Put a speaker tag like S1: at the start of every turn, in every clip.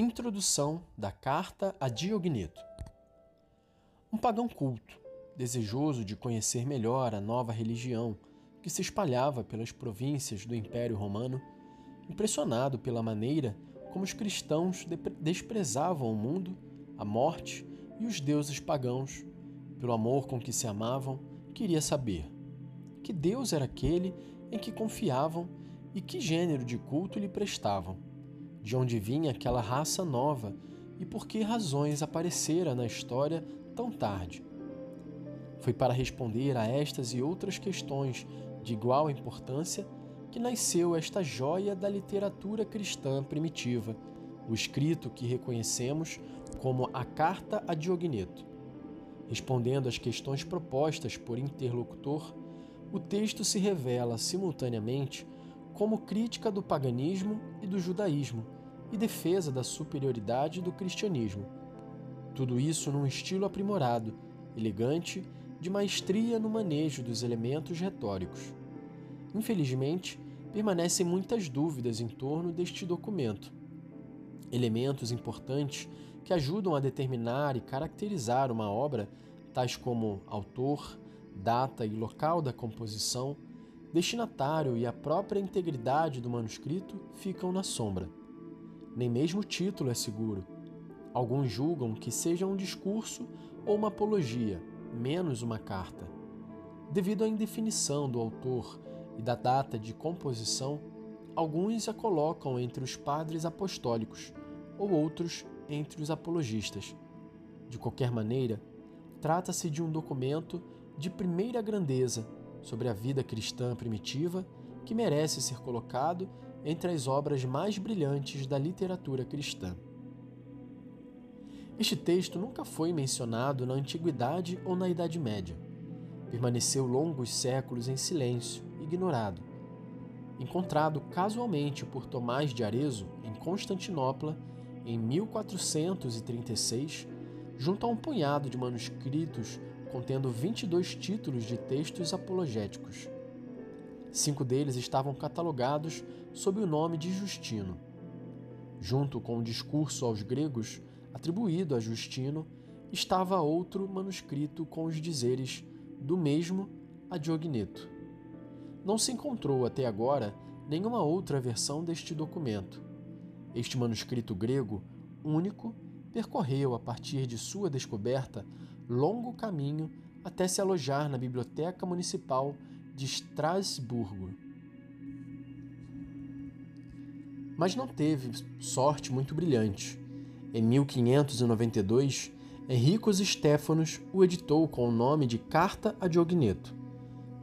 S1: Introdução da Carta a Diogneto. Um pagão culto, desejoso de conhecer melhor a nova religião que se espalhava pelas províncias do Império Romano, impressionado pela maneira como os cristãos desprezavam o mundo, a morte e os deuses pagãos, pelo amor com que se amavam, queria saber que Deus era aquele em que confiavam e que gênero de culto lhe prestavam de onde vinha aquela raça nova e por que razões aparecera na história tão tarde. Foi para responder a estas e outras questões de igual importância que nasceu esta joia da literatura cristã primitiva, o escrito que reconhecemos como a Carta a Diogneto. Respondendo às questões propostas por interlocutor, o texto se revela simultaneamente como crítica do paganismo e do judaísmo e defesa da superioridade do cristianismo. Tudo isso num estilo aprimorado, elegante, de maestria no manejo dos elementos retóricos. Infelizmente, permanecem muitas dúvidas em torno deste documento. Elementos importantes que ajudam a determinar e caracterizar uma obra, tais como autor, data e local da composição, destinatário e a própria integridade do manuscrito ficam na sombra. Nem mesmo o título é seguro. Alguns julgam que seja um discurso ou uma apologia, menos uma carta. Devido à indefinição do autor e da data de composição, alguns a colocam entre os padres apostólicos ou outros entre os apologistas. De qualquer maneira, trata-se de um documento de primeira grandeza sobre a vida cristã primitiva que merece ser colocado entre as obras mais brilhantes da literatura cristã. Este texto nunca foi mencionado na Antiguidade ou na Idade Média. Permaneceu longos séculos em silêncio, ignorado. Encontrado casualmente por Tomás de Arezzo em Constantinopla em 1436, junto a um punhado de manuscritos contendo 22 títulos de textos apologéticos. Cinco deles estavam catalogados sob o nome de Justino. Junto com o discurso aos gregos, atribuído a Justino, estava outro manuscrito com os dizeres do mesmo a Diogneto. Não se encontrou até agora nenhuma outra versão deste documento. Este manuscrito grego, único, percorreu, a partir de sua descoberta, longo caminho até se alojar na Biblioteca Municipal de Estrasburgo. Mas não teve sorte muito brilhante. Em 1592, Henricus Stéphanos o editou com o nome de Carta a Diogneto.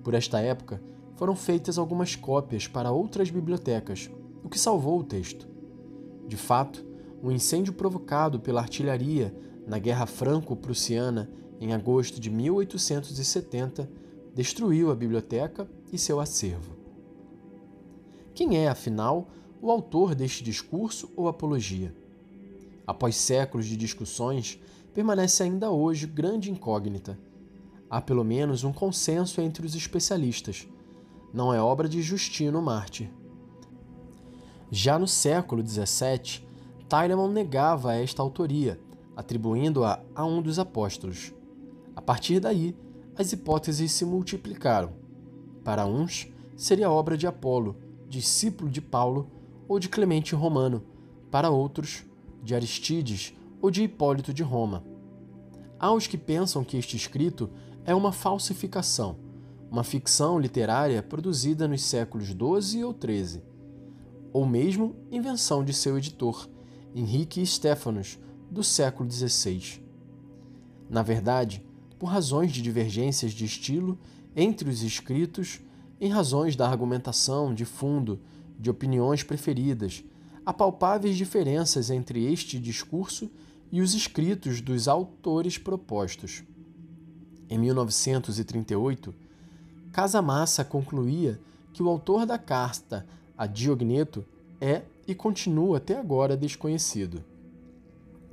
S1: Por esta época, foram feitas algumas cópias para outras bibliotecas, o que salvou o texto. De fato, o um incêndio provocado pela artilharia na Guerra Franco-Prussiana em agosto de 1870 destruiu a biblioteca e seu acervo. Quem é, afinal, o autor deste discurso ou apologia? Após séculos de discussões, permanece ainda hoje grande incógnita. Há pelo menos um consenso entre os especialistas. Não é obra de Justino Mártir. Já no século XVII, Tylemon negava esta autoria, atribuindo-a a um dos apóstolos. A partir daí, as hipóteses se multiplicaram. Para uns, seria obra de Apolo, discípulo de Paulo ou de Clemente Romano, para outros, de Aristides ou de Hipólito de Roma. Há os que pensam que este escrito é uma falsificação, uma ficção literária produzida nos séculos XII ou XIII, ou mesmo invenção de seu editor, Henrique Stéphanos, do século XVI. Na verdade, por razões de divergências de estilo entre os escritos, em razões da argumentação de fundo, de opiniões preferidas, há palpáveis diferenças entre este discurso e os escritos dos autores propostos. Em 1938, Casamassa concluía que o autor da carta a Diogneto é e continua até agora desconhecido.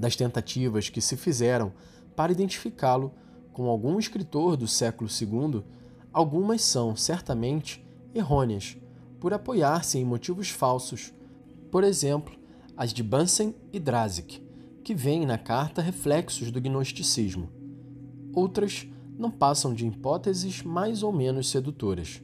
S1: Das tentativas que se fizeram para identificá-lo, com algum escritor do século II, algumas são, certamente, errôneas, por apoiar-se em motivos falsos. Por exemplo, as de Bunsen e Drazek, que veem na carta reflexos do gnosticismo. Outras não passam de hipóteses mais ou menos sedutoras.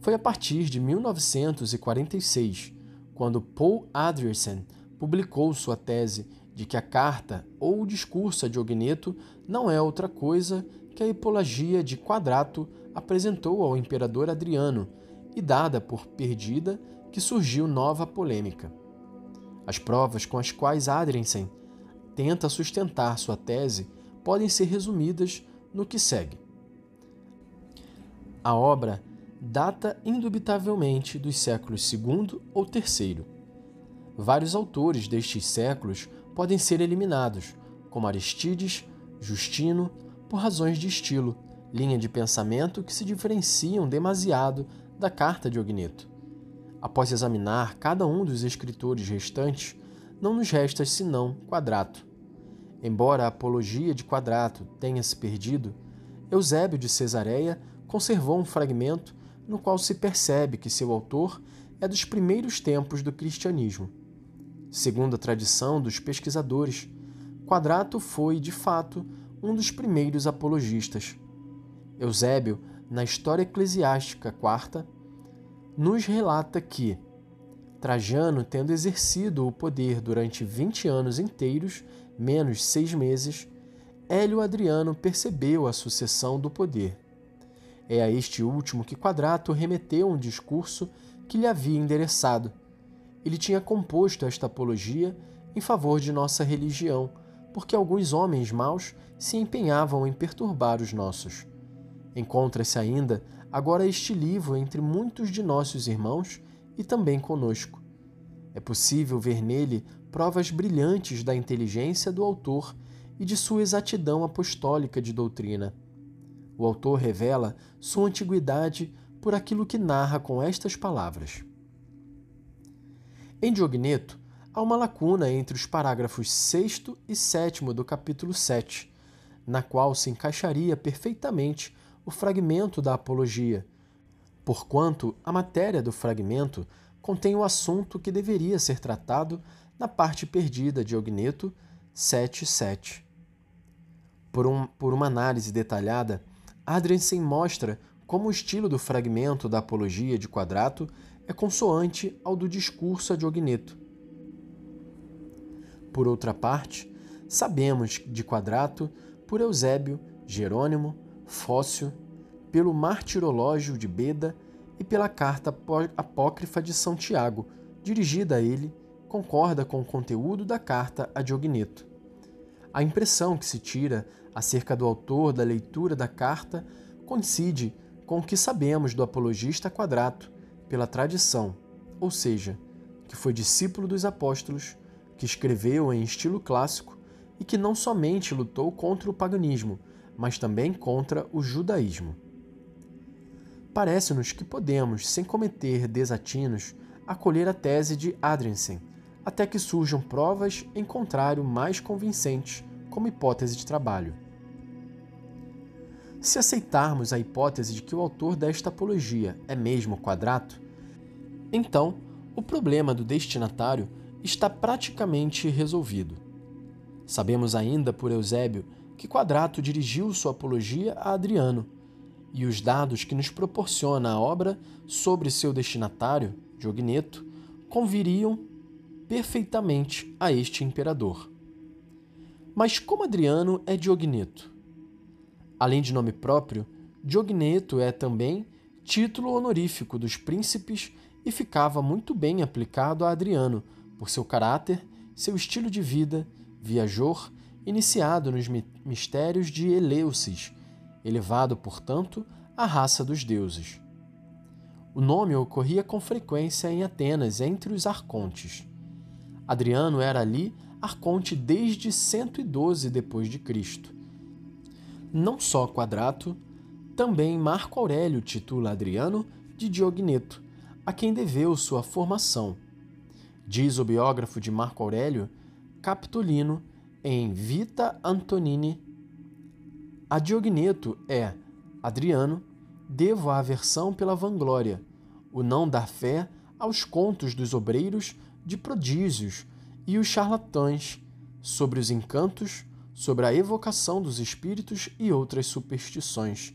S1: Foi a partir de 1946, quando Paul Andresen publicou sua tese de que a carta ou o discurso a Diogneto não é outra coisa que a hipologia de Quadrato apresentou ao imperador Adriano e dada por perdida que surgiu nova polêmica. As provas com as quais Adriansen tenta sustentar sua tese podem ser resumidas no que segue. A obra data indubitavelmente dos séculos II ou III. Vários autores destes séculos podem ser eliminados, como Aristides, Justino, por razões de estilo, linha de pensamento que se diferenciam demasiado da carta de Ogneto. Após examinar cada um dos escritores restantes, não nos resta senão Quadrato. Embora a apologia de Quadrato tenha se perdido, Eusébio de Cesareia conservou um fragmento no qual se percebe que seu autor é dos primeiros tempos do cristianismo. Segundo a tradição dos pesquisadores, Quadrato foi, de fato, um dos primeiros apologistas. Eusébio, na História Eclesiástica IV, nos relata que, Trajano, tendo exercido o poder durante vinte anos inteiros, menos seis meses, Hélio Adriano percebeu a sucessão do poder. É a este último que Quadrato remeteu um discurso que lhe havia endereçado. Ele tinha composto esta apologia em favor de nossa religião, porque alguns homens maus se empenhavam em perturbar os nossos. Encontra-se ainda agora este livro entre muitos de nossos irmãos e também conosco. É possível ver nele provas brilhantes da inteligência do autor e de sua exatidão apostólica de doutrina. O autor revela sua antiguidade por aquilo que narra com estas palavras. Em Diogneto, há uma lacuna entre os parágrafos 6 e 7 do capítulo 7, na qual se encaixaria perfeitamente o fragmento da Apologia, porquanto a matéria do fragmento contém o assunto que deveria ser tratado na parte perdida de Ogneto 7.7. Por, um, por uma análise detalhada, Adriansen mostra como o estilo do fragmento da Apologia de Quadrato é consoante ao do discurso de Ogneto. Por outra parte, sabemos de Quadrato por Eusébio, Jerônimo, Fócio, pelo Martirológio de Beda e pela carta apócrifa de São Tiago, dirigida a ele, concorda com o conteúdo da carta a Diogneto. A impressão que se tira acerca do autor da leitura da carta coincide com o que sabemos do apologista Quadrato pela tradição, ou seja, que foi discípulo dos apóstolos, que escreveu em estilo clássico e que não somente lutou contra o paganismo, mas também contra o judaísmo. Parece-nos que podemos, sem cometer desatinos, acolher a tese de Adriansen, até que surjam provas em contrário mais convincentes como hipótese de trabalho. Se aceitarmos a hipótese de que o autor desta apologia é mesmo Quadrato, então o problema do destinatário está praticamente resolvido. Sabemos ainda por Eusébio que Quadrato dirigiu sua apologia a Adriano, e os dados que nos proporciona a obra sobre seu destinatário, Diogneto, conviriam perfeitamente a este imperador. Mas como Adriano é Diogneto? Além de nome próprio, Diogneto é também título honorífico dos príncipes e ficava muito bem aplicado a Adriano por seu caráter, seu estilo de vida, viajor, iniciado nos mistérios de Eleusis, elevado, portanto, à raça dos deuses. O nome ocorria com frequência em Atenas entre os arcontes. Adriano era ali arconte desde 112 depois de Cristo não só Quadrato, também Marco Aurélio titula Adriano de Diogneto, a quem deveu sua formação. Diz o biógrafo de Marco Aurélio, Capitolino, em Vita Antonini, a Diogneto é, Adriano, devo a aversão pela vanglória, o não dar fé aos contos dos obreiros de prodígios e os charlatães, sobre os encantos, sobre a evocação dos espíritos e outras superstições,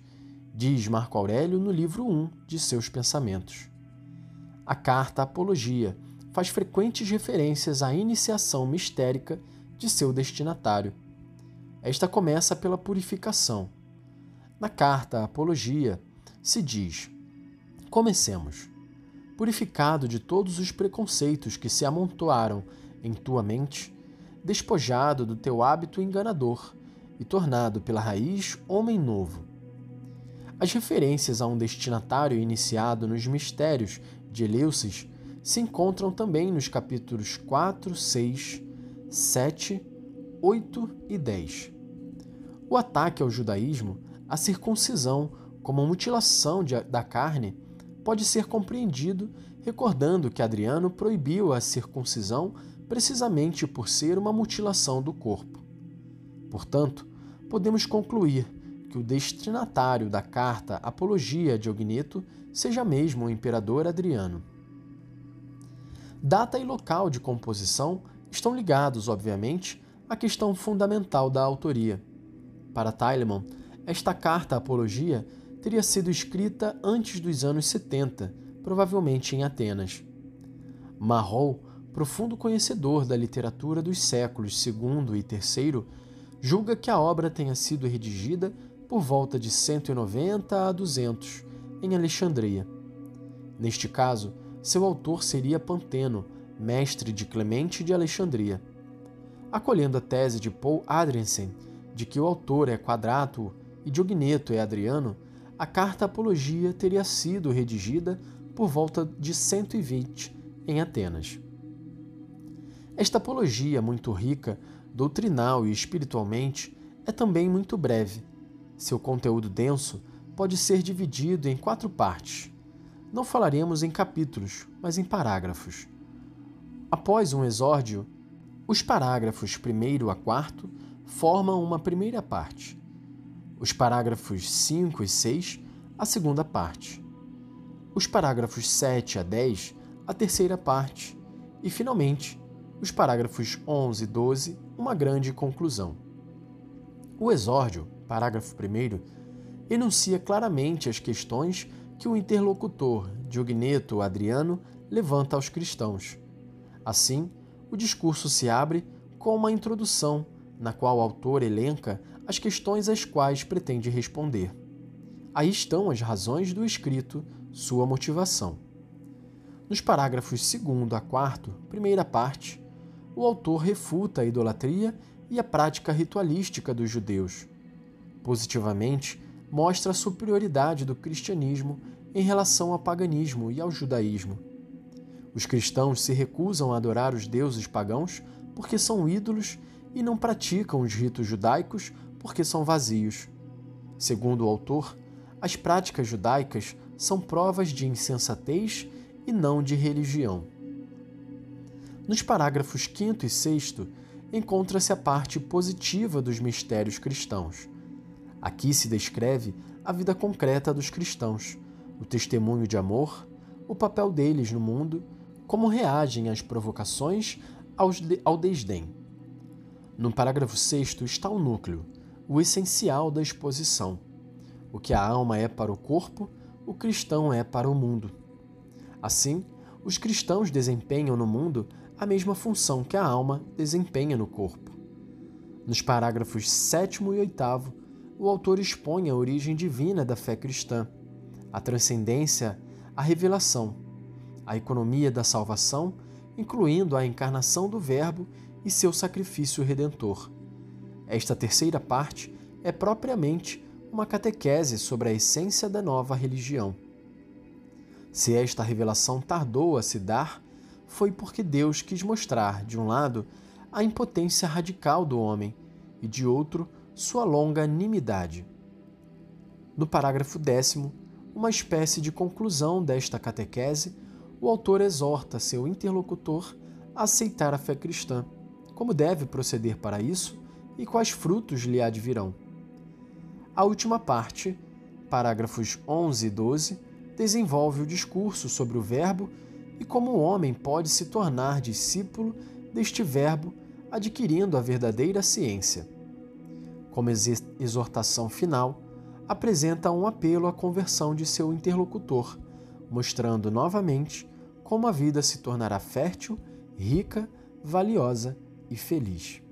S1: diz Marco Aurélio no livro 1 de seus Pensamentos. A carta Apologia faz frequentes referências à iniciação mistérica de seu destinatário. Esta começa pela purificação. Na carta Apologia se diz: Comecemos. Purificado de todos os preconceitos que se amontoaram em tua mente, despojado do teu hábito enganador e tornado pela raiz homem novo. As referências a um destinatário iniciado nos mistérios de Eleusis se encontram também nos capítulos 4, 6, 7, 8 e 10. O ataque ao judaísmo, a circuncisão como mutilação de, da carne, pode ser compreendido recordando que Adriano proibiu a circuncisão precisamente por ser uma mutilação do corpo. Portanto, podemos concluir que o destinatário da carta Apologia de Ogneto seja mesmo o imperador Adriano. Data e local de composição estão ligados, obviamente, à questão fundamental da autoria. Para Teilemann, esta carta Apologia teria sido escrita antes dos anos 70, provavelmente em Atenas. Marrou profundo conhecedor da literatura dos séculos II e III, julga que a obra tenha sido redigida por volta de 190 a 200, em Alexandria. Neste caso, seu autor seria Panteno, mestre de Clemente de Alexandria. Acolhendo a tese de Paul Adriansen de que o autor é Quadrato e Diogneto é Adriano, a carta Apologia teria sido redigida por volta de 120 em Atenas. Esta apologia, muito rica, doutrinal e espiritualmente, é também muito breve. Seu conteúdo denso pode ser dividido em quatro partes. Não falaremos em capítulos, mas em parágrafos. Após um exórdio, os parágrafos 1 a 4 formam uma primeira parte. Os parágrafos 5 e 6, a segunda parte. Os parágrafos 7 a 10, a terceira parte. E, finalmente, os parágrafos 11 e 12, uma grande conclusão. O exórdio, parágrafo 1, enuncia claramente as questões que o interlocutor, Diogneto Adriano, levanta aos cristãos. Assim, o discurso se abre com uma introdução, na qual o autor elenca as questões às quais pretende responder. Aí estão as razões do escrito, sua motivação. Nos parágrafos 2 a 4, primeira parte, o autor refuta a idolatria e a prática ritualística dos judeus. Positivamente, mostra a superioridade do cristianismo em relação ao paganismo e ao judaísmo. Os cristãos se recusam a adorar os deuses pagãos porque são ídolos e não praticam os ritos judaicos porque são vazios. Segundo o autor, as práticas judaicas são provas de insensatez e não de religião. Nos parágrafos 5 e 6 encontra-se a parte positiva dos mistérios cristãos. Aqui se descreve a vida concreta dos cristãos, o testemunho de amor, o papel deles no mundo, como reagem às provocações ao desdém. No parágrafo 6 está o núcleo, o essencial da exposição. O que a alma é para o corpo, o cristão é para o mundo. Assim, os cristãos desempenham no mundo a mesma função que a alma desempenha no corpo. Nos parágrafos 7 e 8, o autor expõe a origem divina da fé cristã, a transcendência, a revelação, a economia da salvação, incluindo a encarnação do Verbo e seu sacrifício redentor. Esta terceira parte é propriamente uma catequese sobre a essência da nova religião. Se esta revelação tardou a se dar, foi porque Deus quis mostrar, de um lado, a impotência radical do homem e, de outro, sua longanimidade. No parágrafo décimo, uma espécie de conclusão desta catequese, o autor exorta seu interlocutor a aceitar a fé cristã, como deve proceder para isso e quais frutos lhe advirão. A última parte, parágrafos 11 e 12, desenvolve o discurso sobre o Verbo e como o homem pode se tornar discípulo deste Verbo, adquirindo a verdadeira ciência. Como exortação final, apresenta um apelo à conversão de seu interlocutor, mostrando novamente como a vida se tornará fértil, rica, valiosa e feliz.